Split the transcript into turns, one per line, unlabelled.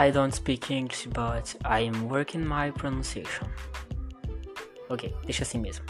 I don't speak English, but I am working my pronunciation. Ok, deixa assim mesmo.